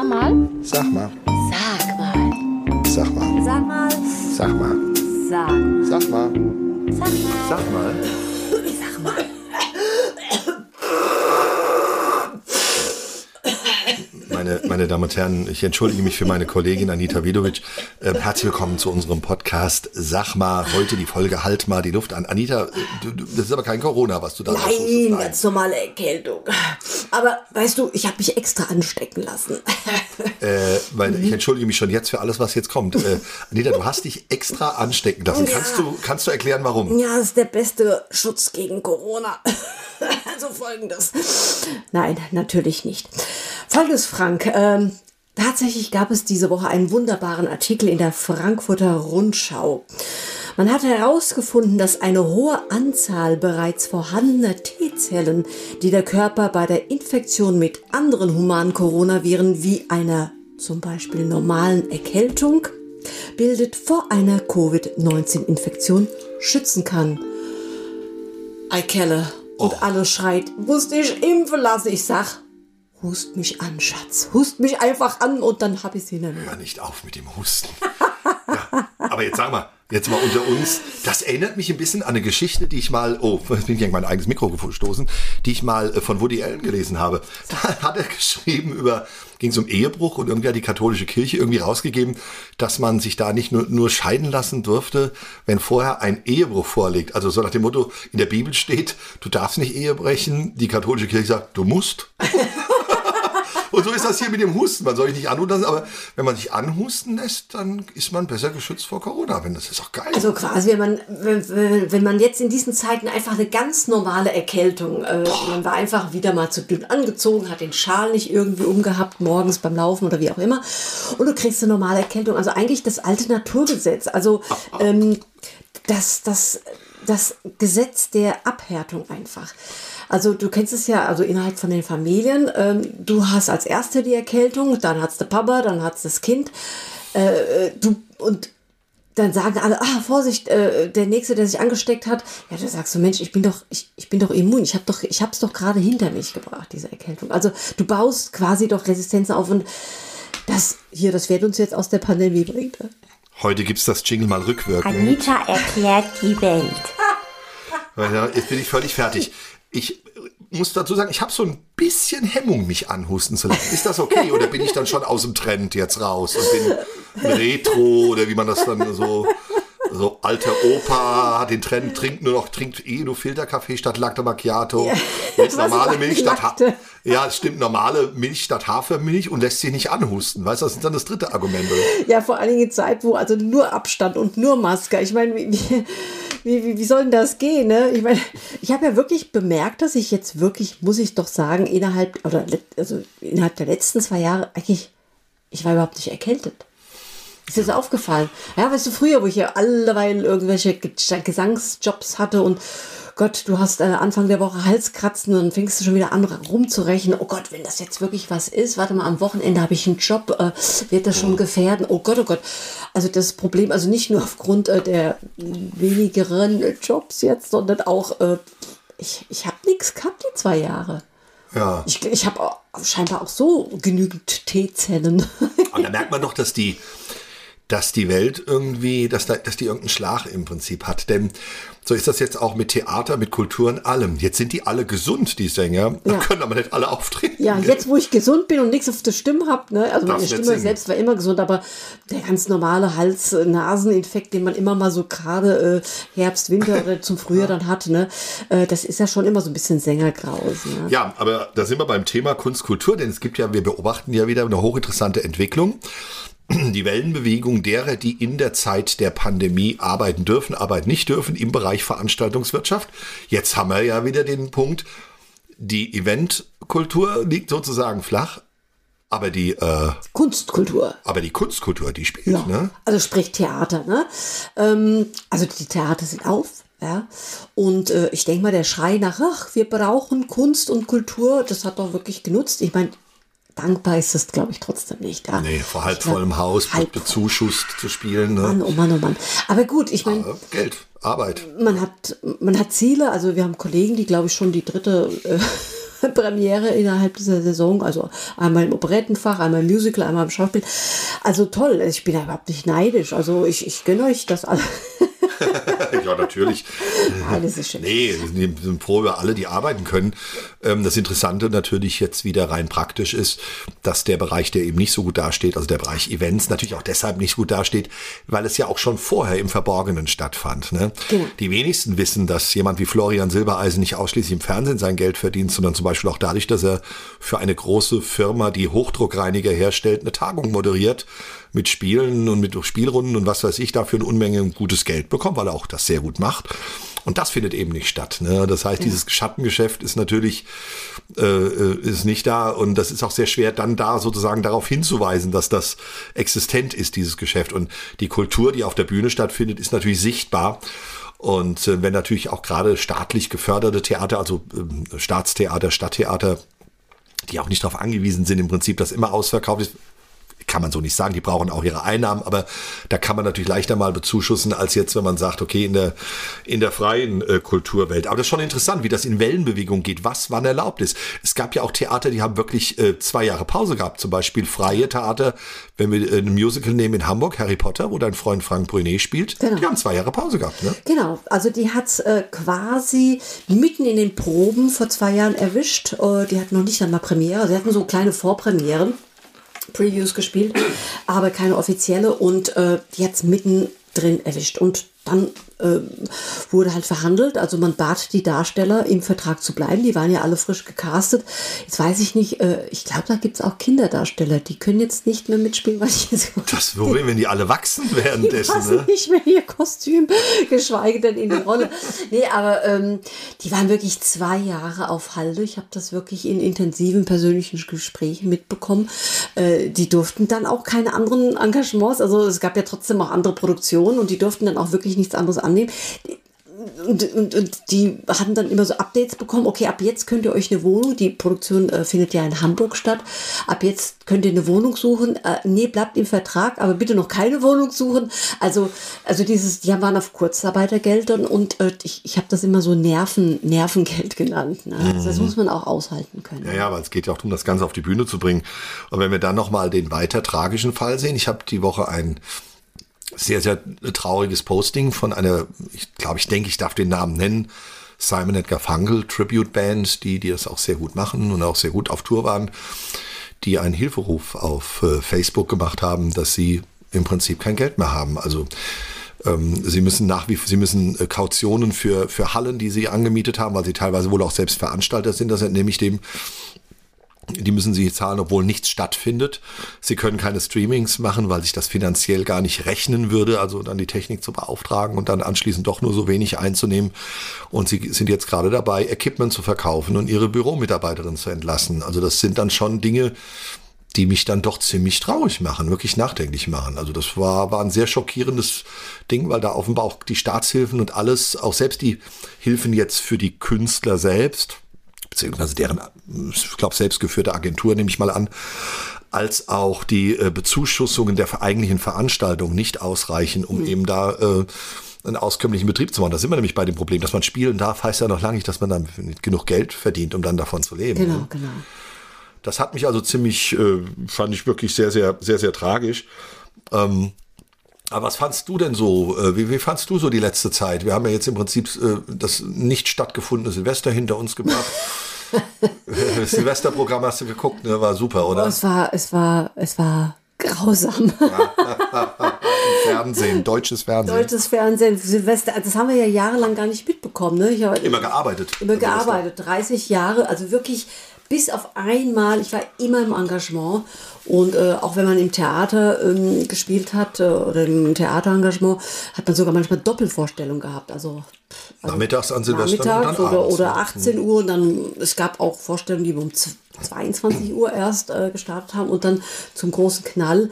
Sag mal. Sag mal. Sag mal. Sag mal. Sag mal. Sag mal. Sag. Mal. Sag mal. Sag mal. Sag mal. Meine, meine Damen und Herren, ich entschuldige mich für meine Kollegin Anita Vidovic. Ähm, herzlich willkommen zu unserem Podcast. Sag mal, heute die Folge Halt mal die Luft an. Anita, du, du, das ist aber kein Corona, was du da Nein, hast. ganz normale Erkältung. Aber weißt du, ich habe mich extra anstecken lassen. Äh, weil ich entschuldige mich schon jetzt für alles, was jetzt kommt. Äh, Anita, du hast dich extra anstecken lassen. Ja. Kannst, du, kannst du erklären, warum? Ja, das ist der beste Schutz gegen Corona. Also folgendes. Nein, natürlich nicht. Folgendes, Frank. Ähm, tatsächlich gab es diese Woche einen wunderbaren Artikel in der Frankfurter Rundschau. Man hat herausgefunden, dass eine hohe Anzahl bereits vorhandener T-Zellen, die der Körper bei der Infektion mit anderen humanen Coronaviren wie einer zum Beispiel normalen Erkältung bildet, vor einer Covid-19-Infektion schützen kann. Eikelle. Und alle schreit, musst dich impfen lassen. Ich sag, hust mich an, Schatz. Hust mich einfach an und dann hab ich sie nicht mehr. Hör nicht auf mit dem Husten. ja, aber jetzt sag mal, jetzt mal unter uns, das erinnert mich ein bisschen an eine Geschichte, die ich mal, oh, jetzt bin ich gegen mein eigenes Mikro gestoßen, die ich mal äh, von Woody Allen gelesen habe. Da hat er geschrieben über, ging es um Ehebruch und irgendwie hat die katholische Kirche irgendwie rausgegeben, dass man sich da nicht nur, nur scheiden lassen durfte, wenn vorher ein Ehebruch vorliegt. Also so nach dem Motto, in der Bibel steht, du darfst nicht Ehe brechen, die katholische Kirche sagt, du musst. Und so ist das hier mit dem Husten. Man soll sich nicht anhusten lassen, aber wenn man sich anhusten lässt, dann ist man besser geschützt vor Corona. Wenn das ist doch geil. Also quasi, wenn man, wenn, wenn, wenn man jetzt in diesen Zeiten einfach eine ganz normale Erkältung, äh, man war einfach wieder mal zu dünn angezogen, hat den Schal nicht irgendwie umgehabt, morgens beim Laufen oder wie auch immer, und du kriegst eine normale Erkältung. Also eigentlich das alte Naturgesetz. Also ähm, das, das, das Gesetz der Abhärtung einfach. Also du kennst es ja, also innerhalb von den Familien, ähm, du hast als Erste die Erkältung, dann hat's der Papa, dann hat's das Kind. Äh, äh, du und dann sagen alle, ah, Vorsicht, äh, der Nächste, der sich angesteckt hat. Ja, da sagst du, Mensch, ich bin doch, ich, ich bin doch immun. Ich habe doch, ich hab's doch gerade hinter mich gebracht, diese Erkältung. Also du baust quasi doch Resistenzen auf und das hier, das wird uns jetzt aus der Pandemie bringen. Heute gibt's das Jingle mal rückwirkend. Anita erklärt die Welt. Jetzt bin ich völlig fertig. Ich muss dazu sagen, ich habe so ein bisschen Hemmung, mich anhusten zu lassen. Ist das okay? Oder bin ich dann schon aus dem Trend jetzt raus und bin Retro oder wie man das dann so. So alter Opa hat den Trend, trinkt nur noch, trinkt eh nur Filterkaffee statt Latte Macchiato. Ja. Jetzt normale Milch statt ha? Ja, es stimmt, normale Milch statt Hafermilch und lässt sich nicht anhusten. Weißt du, das ist dann das dritte Argument. Oder? Ja, vor allen Dingen in Zeit, wo also nur Abstand und nur Maske. Ich meine, wie, wie, wie, wie soll denn das gehen? Ne? Ich meine, ich habe ja wirklich bemerkt, dass ich jetzt wirklich, muss ich doch sagen, innerhalb oder also innerhalb der letzten zwei Jahre eigentlich, ich war überhaupt nicht erkältet. Ist dir das aufgefallen? Ja, weißt du, früher, wo ich ja alleweil irgendwelche Ge- Gesangsjobs hatte und Gott, du hast äh, Anfang der Woche Halskratzen und fängst du schon wieder an rumzurechnen. Oh Gott, wenn das jetzt wirklich was ist, warte mal, am Wochenende habe ich einen Job, äh, wird das schon gefährden? Oh Gott, oh Gott. Also das Problem, also nicht nur aufgrund äh, der wenigeren äh, Jobs jetzt, sondern auch, äh, ich, ich habe nichts gehabt die zwei Jahre. Ja. Ich, ich habe auch- scheinbar auch so genügend T-Zellen. Und da merkt man doch, dass die, dass die Welt irgendwie, dass, da, dass die irgendeinen Schlag im Prinzip hat. Denn so ist das jetzt auch mit Theater, mit Kultur und allem. Jetzt sind die alle gesund, die Sänger. Da Ja. können aber nicht alle auftreten. Ja, jetzt wo ich gesund bin und nichts auf der Stimme habe, ne? also meine Stimme selbst war immer gesund, aber der ganz normale Hals-Naseninfekt, den man immer mal so gerade äh, Herbst, Winter oder zum Frühjahr dann hat, ne? äh, das ist ja schon immer so ein bisschen Sängergraus. Ne? Ja, aber da sind wir beim Thema Kunst, Kultur, denn es gibt ja, wir beobachten ja wieder eine hochinteressante Entwicklung. Die Wellenbewegung derer, die in der Zeit der Pandemie arbeiten dürfen, arbeiten nicht dürfen im Bereich Veranstaltungswirtschaft. Jetzt haben wir ja wieder den Punkt, die Eventkultur liegt sozusagen flach, aber die, äh, Kunstkultur. aber die Kunstkultur, die spielt, Ja. ne? Also sprich Theater, ne? Ähm, also die Theater sind auf, ja. Und äh, ich denke mal, der Schrei nach, ach, wir brauchen Kunst und Kultur, das hat doch wirklich genutzt. Ich meine, dankbar ist es, glaube ich, trotzdem nicht. Ja. Nee, vor halb vollem Haus, halb bezuschusst zu spielen, ne? Mann, oh Mann, oh Mann. Aber gut, ich meine, Aber Geld, Arbeit. man hat, man hat Ziele. Also wir haben Kollegen, die, glaube ich, schon die dritte äh, Premiere innerhalb dieser Saison. Also einmal im Operettenfach, einmal im Musical, einmal im Schauspiel. Also toll, ich bin da überhaupt nicht neidisch. Also ich, ich gönne euch das alle. ja, natürlich. Alles ist schön. Nee, wir sind froh über alle, die arbeiten können. Ähm, Das Interessante natürlich jetzt wieder rein praktisch ist, dass der Bereich, der eben nicht so gut dasteht, also der Bereich Events, natürlich auch deshalb nicht gut dasteht, weil es ja auch schon vorher im Verborgenen stattfand. Ne? Genau. Die wenigsten wissen, dass jemand wie Florian Silbereisen nicht ausschließlich im Fernsehen sein Geld verdient, sondern zum Beispiel auch dadurch, dass er für eine große Firma, die Hochdruckreiniger herstellt, eine Tagung moderiert mit Spielen und mit Spielrunden und was weiß ich, dafür eine Unmenge gutes Geld bekommt, weil er auch das sehr gut macht. Und das findet eben nicht statt. Ne? Das heißt, dieses Schattengeschäft ist natürlich äh, äh, ist nicht da und das ist auch sehr schwer, dann da sozusagen darauf hinzuweisen, dass das existent ist, dieses Geschäft. Und die Kultur, die auf der Bühne stattfindet, ist natürlich sichtbar. Und äh, wenn natürlich auch gerade staatlich geförderte Theater, also ähm, Staatstheater, Stadttheater, die auch nicht darauf angewiesen sind, im Prinzip, dass immer ausverkauft ist, kann man so nicht sagen, die brauchen auch ihre Einnahmen, aber da kann man natürlich leichter mal bezuschussen, als jetzt, wenn man sagt, okay, in der, in der freien äh, Kulturwelt. Aber das ist schon interessant, wie das in Wellenbewegung geht, was wann erlaubt ist. Es gab ja auch Theater, die haben wirklich äh, zwei Jahre Pause gehabt, zum Beispiel freie Theater, wenn wir äh, ein Musical nehmen in Hamburg, Harry Potter, wo dein Freund Frank Brunet spielt, Genau. die haben zwei Jahre Pause gehabt. Ne? Genau, also die hat äh, quasi mitten in den Proben vor zwei Jahren erwischt. Äh, die hatten noch nicht einmal Premiere. Sie hatten so kleine Vorpremieren, Previews gespielt, aber keine offizielle. Und äh, die hat es mitten drin erwischt. Und dann äh, wurde halt verhandelt. Also man bat die Darsteller, im Vertrag zu bleiben. Die waren ja alle frisch gecastet. Jetzt weiß ich nicht, äh, ich glaube, da gibt es auch Kinderdarsteller. Die können jetzt nicht mehr mitspielen, weil ich jetzt Das Problem, wenn die alle wachsen währenddessen. passen Ne? nicht mehr ihr Kostüm, geschweige denn in die Rolle. Nee, aber ähm, die waren wirklich zwei Jahre auf Halde. Ich habe das wirklich in intensiven persönlichen Gesprächen mitbekommen. Äh, die durften dann auch keine anderen Engagements, also es gab ja trotzdem auch andere Produktionen und die durften dann auch wirklich nichts anderes annehmen. Und, und, und die hatten dann immer so Updates bekommen, okay, ab jetzt könnt ihr euch eine Wohnung, die Produktion äh, findet ja in Hamburg statt, ab jetzt könnt ihr eine Wohnung suchen, äh, nee, bleibt im Vertrag, aber bitte noch keine Wohnung suchen. Also, also dieses, die waren auf Kurzarbeitergeldern und äh, ich, ich habe das immer so Nerven, Nervengeld genannt. Ne? Also das muss man auch aushalten können. Ja, ja, aber es geht ja auch darum, das Ganze auf die Bühne zu bringen. Und wenn wir dann nochmal den weiter tragischen Fall sehen, ich habe die Woche ein sehr, sehr trauriges Posting von einer, ich glaube, ich denke, ich darf den Namen nennen, Simon Edgar Funkel Tribute Band, die, die das auch sehr gut machen und auch sehr gut auf Tour waren, die einen Hilferuf auf äh, Facebook gemacht haben, dass sie im Prinzip kein Geld mehr haben. Also ähm, sie müssen nach wie sie müssen äh, Kautionen für, für Hallen, die sie angemietet haben, weil sie teilweise wohl auch selbst Veranstalter sind, das entnehme ich dem, die müssen sie zahlen, obwohl nichts stattfindet. Sie können keine Streamings machen, weil sich das finanziell gar nicht rechnen würde, also dann die Technik zu beauftragen und dann anschließend doch nur so wenig einzunehmen. Und sie sind jetzt gerade dabei, Equipment zu verkaufen und ihre Büromitarbeiterin zu entlassen. Also das sind dann schon Dinge, die mich dann doch ziemlich traurig machen, wirklich nachdenklich machen. Also das war, war ein sehr schockierendes Ding, weil da offenbar auch die Staatshilfen und alles, auch selbst die Hilfen jetzt für die Künstler selbst, beziehungsweise deren, ich glaube, selbstgeführte Agentur, nehme ich mal an, als auch die äh, Bezuschussungen der eigentlichen Veranstaltung nicht ausreichen, um eben da äh, einen auskömmlichen Betrieb zu machen. Da sind wir nämlich bei dem Problem, dass man spielen darf, heißt ja noch lange nicht, dass man dann nicht genug Geld verdient, um dann davon zu leben. Genau, ne? genau. Das hat mich also ziemlich, äh, fand ich wirklich sehr, sehr, sehr, sehr tragisch. Ähm, aber was fandst du denn so? Äh, wie, wie fandst du so die letzte Zeit? Wir haben ja jetzt im Prinzip äh, das nicht stattgefundene Silvester hinter uns gebracht. das Silvesterprogramm hast du geguckt, ne? War super, oder? Es war, es war, es war grausam. Fernsehen, deutsches Fernsehen. Deutsches Fernsehen, Silvester, das haben wir ja jahrelang gar nicht mitbekommen. Ne? Ich habe Immer gearbeitet. immer gearbeitet, 30 Jahre, also wirklich bis auf einmal, ich war immer im Engagement und äh, auch wenn man im Theater ähm, gespielt hat äh, oder im Theaterengagement, hat man sogar manchmal Doppelvorstellungen gehabt. Also, also Nachmittags an Silvester Nachmittags oder, abends, oder ne? 18 Uhr und dann, es gab auch Vorstellungen, die wir um 22 Uhr erst äh, gestartet haben und dann zum großen Knall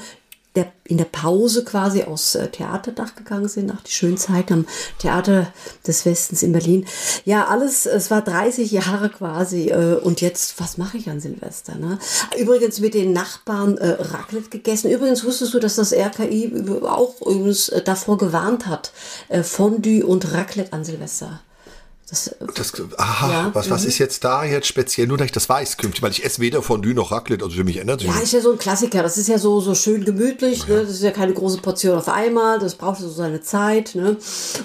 der, in der Pause quasi aus äh, Theaterdach gegangen sind, nach die schönen Zeiten am Theater des Westens in Berlin. Ja, alles, es war 30 Jahre quasi äh, und jetzt, was mache ich an Silvester? Ne? Übrigens mit den Nachbarn äh, Raclette gegessen. Übrigens wusstest du, dass das RKI auch übrigens äh, davor gewarnt hat, äh, Fondue und Raclette an Silvester Das, Das, aha, Ja, was, was mhm. ist jetzt da jetzt speziell? Nur, dass ich das weiß künftig, weil ich esse weder Fondue noch Raclette, also für mich ändert sich Ja, ist ja so ein Klassiker. Das ist ja so, so schön gemütlich. Ne? Das ist ja keine große Portion auf einmal. Das braucht so seine Zeit. Ne?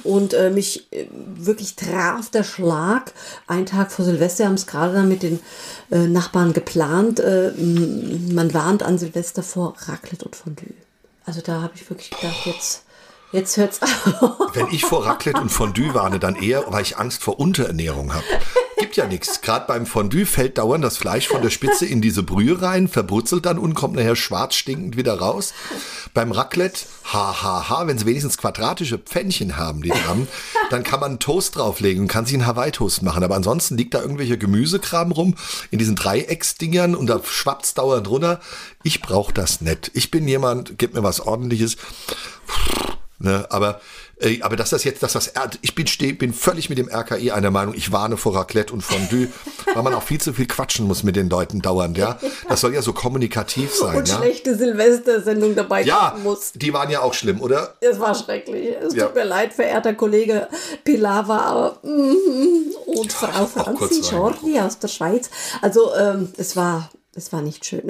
Und äh, mich äh, wirklich traf der Schlag. Ein Tag vor Silvester haben es gerade dann mit den äh, Nachbarn geplant. Äh, man warnt an Silvester vor Raclette und Fondue. Also da habe ich wirklich gedacht, jetzt, jetzt hört's auf. Wenn ich vor Raclette und Fondue warne, dann eher, weil ich Angst vor Unterernährung habe. Gibt ja nichts. Gerade beim Fondue fällt dauernd das Fleisch von der Spitze in diese Brühe rein, verbrutzelt dann und kommt nachher schwarz stinkend wieder raus. Beim Raclette, ha, ha, ha, wenn sie wenigstens quadratische Pfännchen haben, die Damen, dann kann man einen Toast drauflegen und kann sich einen Hawaii-Toast machen. Aber ansonsten liegt da irgendwelcher Gemüsekram rum in diesen Dreiecksdingern und da schwappt's dauernd runter. Ich brauche das nicht. Ich bin jemand, gib mir was ordentliches. Ne, aber, äh, aber dass das jetzt, dass das, ich bin, steh, bin völlig mit dem RKI einer Meinung, ich warne vor Raclette und Fondue, weil man auch viel zu viel quatschen muss mit den Leuten dauernd, ja. Das soll ja so kommunikativ sein, Und ja. schlechte Silvestersendung dabei Ja, muss. die waren ja auch schlimm, oder? Es war schrecklich. Es Ja. tut mir leid, verehrter Kollege Pilawa aber, mm, und Frau Franzi Jordi aus der Schweiz. Also ähm, es war es war nicht schön.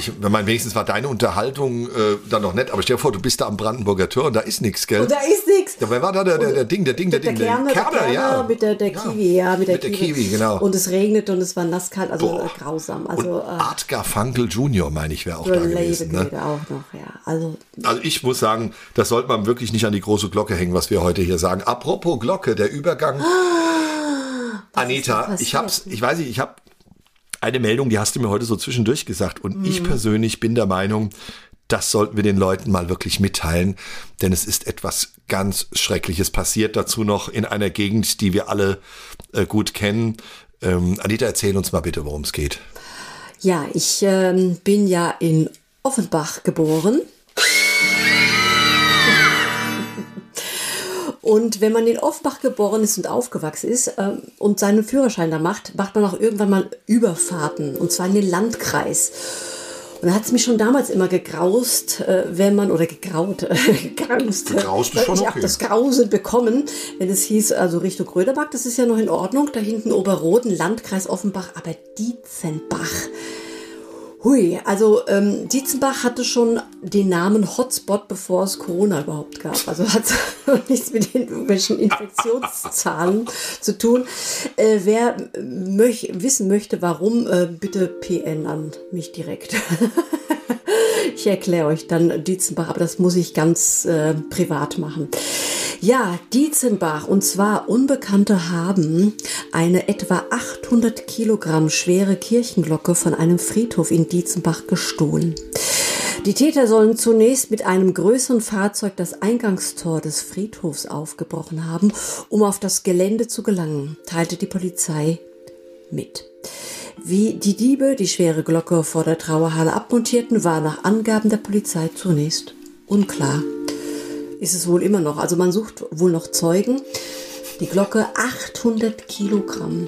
Ich man wenigstens war deine Unterhaltung äh, dann noch nett, aber stell dir vor, du bist da am Brandenburger Tor und da ist nichts, gell? Und da ist nichts. ja, wer war da der, der, der Ding, der Ding, der Der Ding, Kerner, der Kerner ja. mit der, der Kiwi, ja, mit der Mit der Kiwi, genau. Und es regnete und es war nasskalt, also Boah. äh, grausam. Und Also äh, Art Garfunkel Junior, meine ich, wäre auch da Lady gewesen. Ne? Auch noch, ja. Also Also ich muss sagen, das sollte man wirklich nicht an die große Glocke hängen, was wir heute hier sagen. Apropos Glocke, der Übergang. Anita, passiert? ich hab's, ich weiß nicht, ich habe eine Meldung, die hast du mir heute so zwischendurch gesagt. Und ich persönlich bin der Meinung, das sollten wir den Leuten mal wirklich mitteilen, denn es ist etwas ganz Schreckliches passiert. Dazu noch in einer Gegend, die wir alle äh, gut kennen. Ähm, Anita, erzähl uns mal bitte, worum es geht. Ja, ich ähm, bin ja in Offenbach geboren. Und wenn man in Offenbach geboren ist und aufgewachsen ist ähm, und seinen Führerschein da macht, macht man auch irgendwann mal Überfahrten, und zwar in den Landkreis. Und da hat es mich schon damals immer gegraust, äh, wenn man, oder gegraut, gegraust. Gegraust ist schon ich okay. habe das Grausen bekommen, wenn es hieß, also Richtung Grödemark, das ist ja noch in Ordnung, da hinten Oberroden, Landkreis Offenbach, aber Dietzenbach. Hui, also ähm, Dietzenbach hatte schon den Namen Hotspot, bevor es Corona überhaupt gab. Also hat nichts mit den irgendwelchen Infektionszahlen zu tun. Äh, wer möch, wissen möchte, warum, äh, bitte PN an mich direkt. Ich erkläre euch dann Dietzenbach, aber das muss ich ganz äh, privat machen. Ja, Dietzenbach, und zwar Unbekannte haben eine etwa 800 Kilogramm schwere Kirchenglocke von einem Friedhof in Dietzenbach gestohlen. Die Täter sollen zunächst mit einem größeren Fahrzeug das Eingangstor des Friedhofs aufgebrochen haben, um auf das Gelände zu gelangen, teilte die Polizei mit. Wie die Diebe die schwere Glocke vor der Trauerhalle abmontierten, war nach Angaben der Polizei zunächst unklar. Ist es wohl immer noch. Also man sucht wohl noch Zeugen. Die Glocke 800 Kilogramm.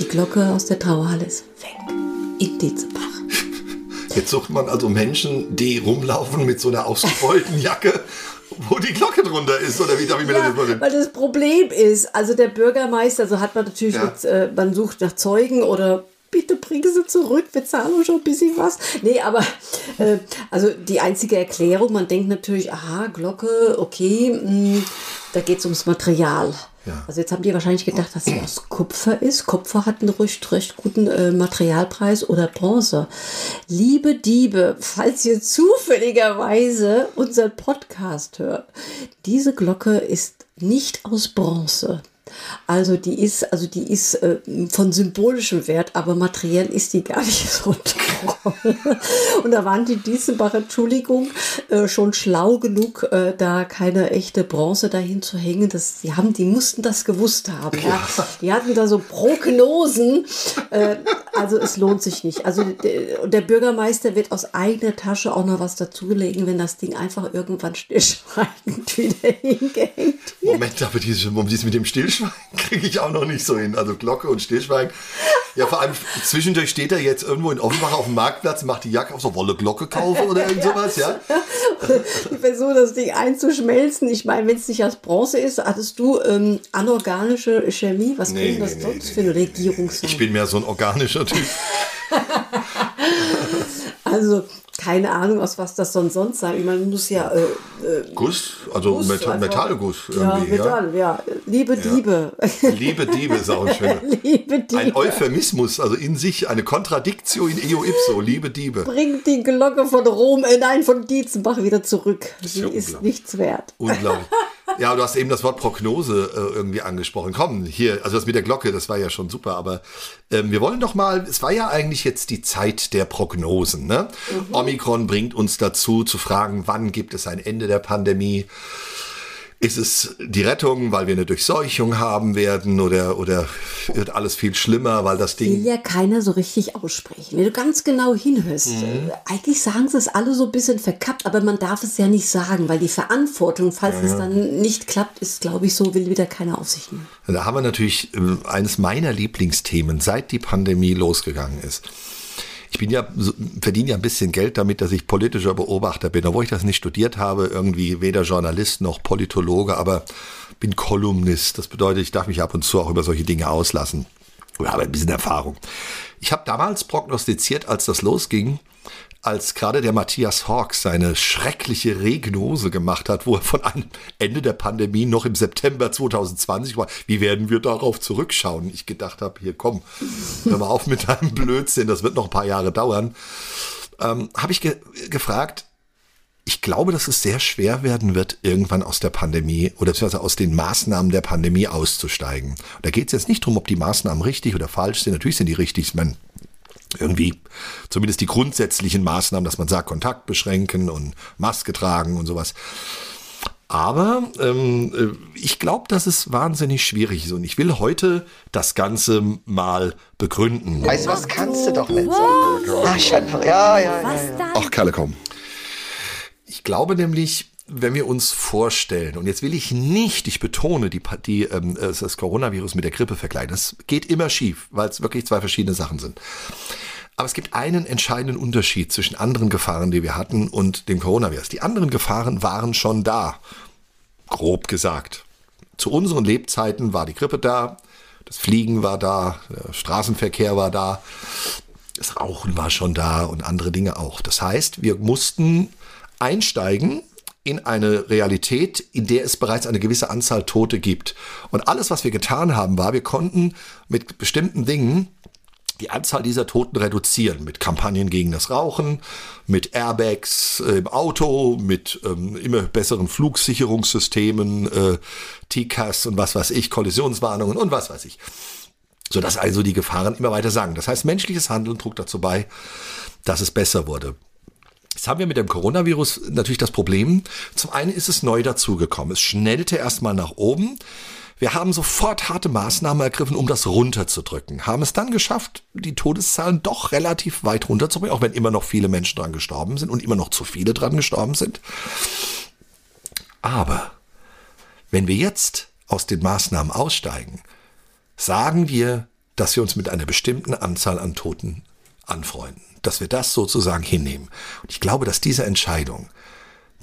Die Glocke aus der Trauerhalle ist weg. In Dietzenbach. Jetzt sucht man also Menschen, die rumlaufen mit so einer ausgebeulten Jacke, wo die Glocke drunter ist, oder wie darf ich mir das Ja, jetzt vorstellen? weil das Problem ist, also der Bürgermeister, also hat man natürlich, Ja. mit, äh, man sucht nach Zeugen oder bitte bringen sie zurück, wir zahlen schon ein bisschen was. Nee, aber äh, also die einzige Erklärung, man denkt natürlich, aha, Glocke, okay, mh, da geht es ums Material. Ja. Also jetzt haben die wahrscheinlich gedacht, dass sie aus Kupfer ist. Kupfer hat einen recht, recht guten äh, Materialpreis oder Bronze. Liebe Diebe, falls ihr zufälligerweise unseren Podcast hört, diese Glocke ist nicht aus Bronze. Also die ist, also die ist äh, von symbolischem Wert, aber materiell ist die gar nicht so toll. Und da waren die Diesenbacher, Entschuldigung, äh, schon schlau genug, äh, da keine echte Bronze dahin zu hängen. Das, die, haben, die mussten das gewusst haben. Ja. Die hatten da so Prognosen. Äh, also es lohnt sich nicht. Also der, der Bürgermeister wird aus eigener Tasche auch noch was dazulegen, wenn das Ding einfach irgendwann stillschweigend wieder hingehängt wird. Moment, aber dieses, dieses mit dem Stillschweigen Stillschweigen kriege ich auch noch nicht so hin. Also Glocke und Stillschweigen. Ja, vor allem zwischendurch steht er jetzt irgendwo in Offenbach auf dem Marktplatz, macht die Jacke auf, so wolle Glocke kaufen oder irgend sowas, ja? Ich versuche das Ding einzuschmelzen. Ich meine, wenn es nicht aus Bronze ist, hattest du ähm, anorganische Chemie? Was Nee, kriegen das nee, sonst nee, für eine nee, Regierungsform? Ich bin mehr so ein organischer Typ. Also, keine Ahnung, aus was das sonst sonst sein. Ich meine, man muss ja. Äh, Guss, also Guss einfach- Metallguss ja, irgendwie, ja. Metall, ja. Liebe Diebe. Liebe Diebe ist auch ein schöner. Liebe Diebe. Ein Euphemismus, also in sich eine Contradictio in eo ipso, liebe Diebe. Bringt die Glocke von Rom, äh, nein, von Dietzenbach wieder zurück. Sie ja ist nichts wert. Unglaublich. Ja, du hast eben das Wort Prognose äh, irgendwie angesprochen. Komm, hier, also das mit der Glocke, das war ja schon super, aber ähm, wir wollen doch mal, es war ja eigentlich jetzt die Zeit der Prognosen. Ne? Omikron bringt uns dazu zu fragen, wann gibt es ein Ende der Pandemie? Ist es die Rettung, weil wir eine Durchseuchung haben werden oder, oder wird alles viel schlimmer, weil das Will Ding... ja keiner so richtig aussprechen. Wenn du ganz genau hinhörst, Mhm. äh, eigentlich sagen sie es alle so ein bisschen verkappt, aber man darf es ja nicht sagen, weil die Verantwortung, falls es dann nicht klappt, ist, glaube ich, so, will wieder keiner auf sich nehmen. Da haben wir natürlich äh, eines meiner Lieblingsthemen, seit die Pandemie losgegangen ist. Ich bin ja, verdiene ja ein bisschen Geld damit, dass ich politischer Beobachter bin, obwohl ich das nicht studiert habe, irgendwie weder Journalist noch Politologe, aber bin Kolumnist. Das bedeutet, ich darf mich ab und zu auch über solche Dinge auslassen. Oder habe ein bisschen Erfahrung. Ich habe damals prognostiziert, als das losging, als gerade der Matthias Hawks seine schreckliche Regnose gemacht hat, wo er von einem Ende der Pandemie noch im September 2020 war, wie werden wir darauf zurückschauen? Ich gedacht habe, hier komm, hör mal auf mit deinem Blödsinn, das wird noch ein paar Jahre dauern. Ähm, habe ich ge gefragt, ich glaube, dass es sehr schwer werden wird, irgendwann aus der Pandemie oder beziehungsweise aus den Maßnahmen der Pandemie auszusteigen. Und da geht es jetzt nicht darum, ob die Maßnahmen richtig oder falsch sind. Natürlich sind die richtig. Ich meine, irgendwie zumindest die grundsätzlichen Maßnahmen, dass man sagt, Kontakt beschränken und Maske tragen und sowas. Aber ähm, äh, ich glaube, dass es wahnsinnig schwierig ist und ich will heute das Ganze mal begründen. Weißt du was, kannst du doch nicht sagen. Ach, ja, ja, ja. Was dann? Ach, Kerle, komm. Ich glaube nämlich, wenn wir uns vorstellen, und jetzt will ich nicht, ich betone, die, die, ähm, äh, das Coronavirus mit der Grippe vergleichen. Das geht immer schief, weil es wirklich zwei verschiedene Sachen sind. Aber es gibt einen entscheidenden Unterschied zwischen anderen Gefahren, die wir hatten, und dem Coronavirus. Die anderen Gefahren waren schon da, grob gesagt. Zu unseren Lebzeiten war die Grippe da, das Fliegen war da, der Straßenverkehr war da, das Rauchen war schon da und andere Dinge auch. Das heißt, wir mussten einsteigen in eine Realität, in der es bereits eine gewisse Anzahl Tote gibt. Und alles, was wir getan haben, war, wir konnten mit bestimmten Dingen die Anzahl dieser Toten reduzieren mit Kampagnen gegen das Rauchen, mit Airbags äh, im Auto, mit ähm, immer besseren Flugsicherungssystemen, äh, TCAS und was weiß ich, Kollisionswarnungen und was weiß ich. Sodass also die Gefahren immer weiter sanken. Das heißt, menschliches Handeln trug dazu bei, dass es besser wurde. Jetzt haben wir mit dem Coronavirus natürlich das Problem. Zum einen ist es neu dazugekommen. Es schnellte erstmal nach oben. Wir haben sofort harte Maßnahmen ergriffen, um das runterzudrücken. Haben es dann geschafft, die Todeszahlen doch relativ weit runterzubringen, auch wenn immer noch viele Menschen dran gestorben sind und immer noch zu viele dran gestorben sind. Aber wenn wir jetzt aus den Maßnahmen aussteigen, sagen wir, dass wir uns mit einer bestimmten Anzahl an Toten anfreunden, dass wir das sozusagen hinnehmen. Und ich glaube, dass diese Entscheidung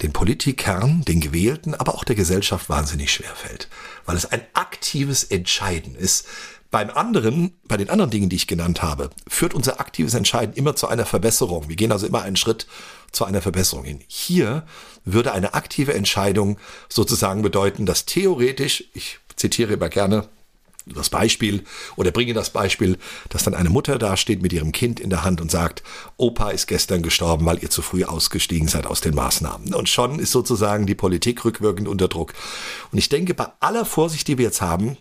den Politikern, den Gewählten, aber auch der Gesellschaft wahnsinnig schwer fällt, weil es ein aktives Entscheiden ist. Beim anderen, bei den anderen Dingen, die ich genannt habe, führt unser aktives Entscheiden immer zu einer Verbesserung. Wir gehen also immer einen Schritt zu einer Verbesserung hin. Hier würde eine aktive Entscheidung sozusagen bedeuten, dass theoretisch, ich zitiere immer gerne das Beispiel oder bringe das Beispiel, dass dann eine Mutter dasteht mit ihrem Kind in der Hand und sagt, Opa ist gestern gestorben, weil ihr zu früh ausgestiegen seid aus den Maßnahmen. Und schon ist sozusagen die Politik rückwirkend unter Druck. Und ich denke, bei aller Vorsicht, die wir jetzt haben,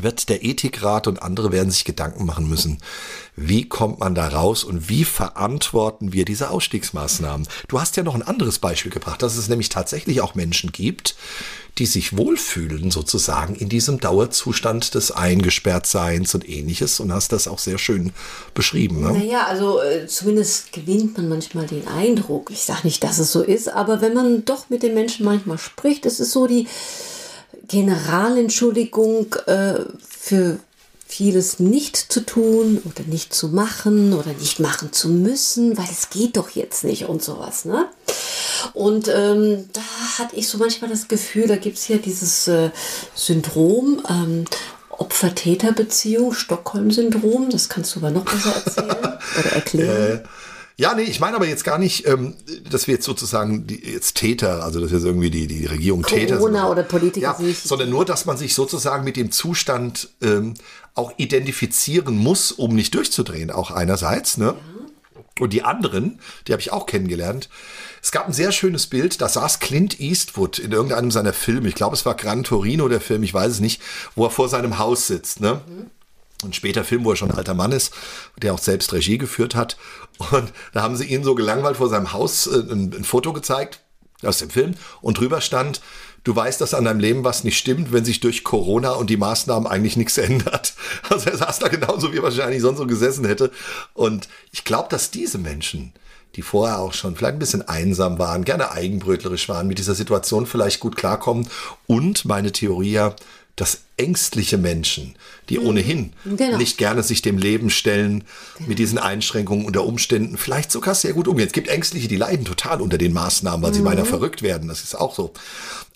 wird der Ethikrat und andere werden sich Gedanken machen müssen, wie kommt man da raus und wie verantworten wir diese Ausstiegsmaßnahmen. Du hast ja noch ein anderes Beispiel gebracht, dass es nämlich tatsächlich auch Menschen gibt, die sich wohlfühlen sozusagen in diesem Dauerzustand des Eingesperrtseins und ähnliches und hast das auch sehr schön beschrieben. Ne? Naja, also äh, zumindest gewinnt man manchmal den Eindruck. Ich sage nicht, dass es so ist, aber wenn man doch mit den Menschen manchmal spricht, es ist so die, Generalentschuldigung äh, für vieles nicht zu tun oder nicht zu machen oder nicht machen zu müssen, weil es geht doch jetzt nicht und sowas. Ne? Und ähm, da hatte ich so manchmal das Gefühl, da gibt es ja dieses äh, Syndrom, ähm, Opfer-Täter-Beziehung, Stockholm-Syndrom, das kannst du aber noch besser erzählen oder erklären. Ja, nee, ich meine aber jetzt gar nicht, ähm, dass wir jetzt sozusagen die, jetzt Täter, also dass jetzt irgendwie die, die Regierung Täter sind. Corona oder Politiker ja, nicht- sondern nur, dass man sich sozusagen mit dem Zustand ähm, auch identifizieren muss, um nicht durchzudrehen, auch einerseits, ne? Und die anderen, die habe ich auch kennengelernt. Es gab ein sehr schönes Bild, da saß Clint Eastwood in irgendeinem seiner Filme, ich glaube es war Gran Torino der Film, ich weiß es nicht, wo er vor seinem Haus sitzt, ne? Und später Film, wo er schon ein alter Mann ist, der auch selbst Regie geführt hat. Und da haben sie ihn so gelangweilt vor seinem Haus äh, ein, ein Foto gezeigt aus dem Film und drüber stand, du weißt, dass an deinem Leben was nicht stimmt, wenn sich durch Corona und die Maßnahmen eigentlich nichts ändert. Also er saß da genauso, wie er wahrscheinlich sonst so gesessen hätte. Und ich glaube, dass diese Menschen, die vorher auch schon vielleicht ein bisschen einsam waren, gerne eigenbrötlerisch waren, mit dieser Situation vielleicht gut klarkommen. Und meine Theorie ja, dass ängstliche Menschen, die ohnehin Genau. nicht gerne sich dem Leben stellen, mit diesen Einschränkungen unter Umständen vielleicht sogar sehr gut umgehen. Es gibt Ängstliche, die leiden total unter den Maßnahmen, weil sie Mhm. beinahe verrückt werden. Das ist auch so.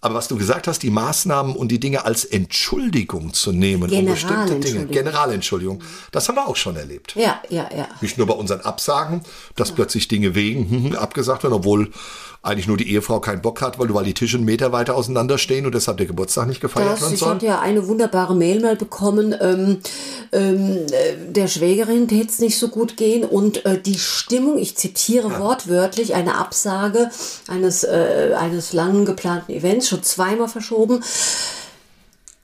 Aber was du gesagt hast, die Maßnahmen und die Dinge als Entschuldigung zu nehmen, um bestimmte Dinge, Generalentschuldigung. Das haben wir auch schon erlebt. Ja, ja, ja. Nicht nur bei unseren Absagen, dass plötzlich Dinge wegen hm, hm, abgesagt werden, obwohl eigentlich nur die Ehefrau keinen Bock hat, weil, weil die Tische einen Meter weiter auseinander stehen und deshalb der Geburtstag nicht gefeiert Das, werden ich soll. hatte ja eine wunderbare Mail mal bekommen, ähm, ähm, äh, der Schwägerin täte es nicht so gut gehen und äh, die Stimmung, ich zitiere wortwörtlich, eine Absage eines, äh, eines lang geplanten Events, schon zweimal verschoben.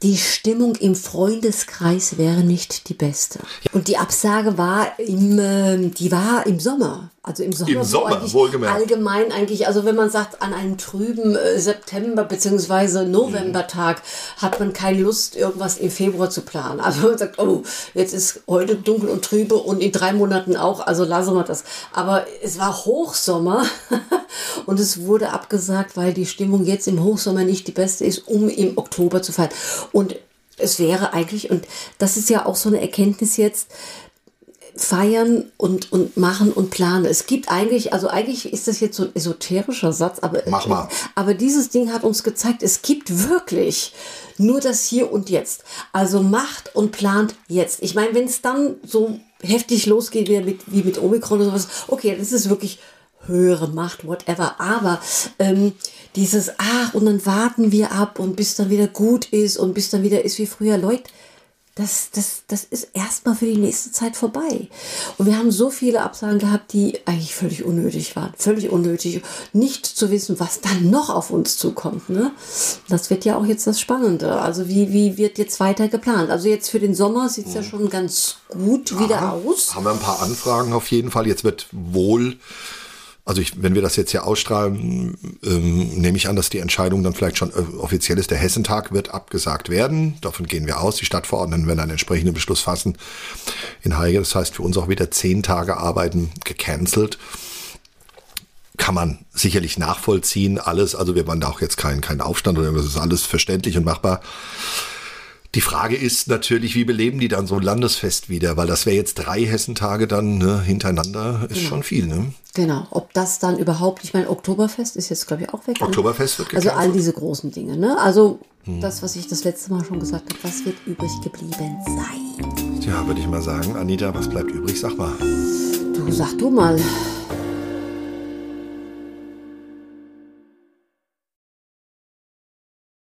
Die Stimmung im Freundeskreis wäre nicht die beste. Und die Absage war im, ähm, die war im Sommer. Also im Sommer. Im wo Sommer, eigentlich wohlgemerkt. Allgemein eigentlich, also wenn man sagt, an einem trüben äh, September bzw. Novembertag hat man keine Lust, irgendwas im Februar zu planen. Also man sagt, oh, jetzt ist heute dunkel und trübe und in drei Monaten auch, also lassen wir das. Aber es war Hochsommer und es wurde abgesagt, weil die Stimmung jetzt im Hochsommer nicht die beste ist, um im Oktober zu feiern. Und es wäre eigentlich, und das ist ja auch so eine Erkenntnis jetzt, feiern und, und machen und planen. Es gibt eigentlich, also eigentlich ist das jetzt so ein esoterischer Satz, aber, Mach mal. aber dieses Ding hat uns gezeigt, es gibt wirklich nur das Hier und Jetzt. Also macht und plant jetzt. Ich meine, wenn es dann so heftig losgeht wie mit, wie mit Omikron oder sowas, okay, das ist wirklich höhere Macht, whatever. Aber ähm, dieses, ach, und dann warten wir ab und bis dann wieder gut ist und bis dann wieder ist wie früher. Leute, das, das, das ist erstmal für die nächste Zeit vorbei. Und wir haben so viele Absagen gehabt, die eigentlich völlig unnötig waren. Völlig unnötig. Nicht zu wissen, was dann noch auf uns zukommt. Ne? Das wird ja auch jetzt das Spannende. Also wie, wie wird jetzt weiter geplant? Also jetzt für den Sommer sieht es ja schon ganz gut wieder aus. Haben wir ein paar Anfragen auf jeden Fall. Jetzt wird wohl, also ich, wenn wir das jetzt hier ausstrahlen, ähm, nehme ich an, dass die Entscheidung dann vielleicht schon äh, offiziell ist. Der Hessentag wird abgesagt werden. Davon gehen wir aus. Die Stadtverordneten werden einen entsprechenden Beschluss fassen in Heige. Das heißt für uns auch wieder zehn Tage Arbeiten gecancelt. Kann man sicherlich nachvollziehen, alles. Also wir waren da auch jetzt kein, kein Aufstand oder. Das ist alles verständlich und machbar. Die Frage ist natürlich, wie beleben die dann so ein Landesfest wieder? Weil das wäre jetzt drei Hessentage dann ne, hintereinander, ist schon viel, ne? Genau, ob das dann überhaupt, ich meine, Oktoberfest ist jetzt, glaube ich, auch weg. ne? Oktoberfest wird Also all diese großen Dinge, ne? Also das, was ich das letzte Mal schon gesagt habe, was wird übrig geblieben sein? Ja, würde ich mal sagen. Anita, was bleibt übrig? Sag mal. Du sag du mal.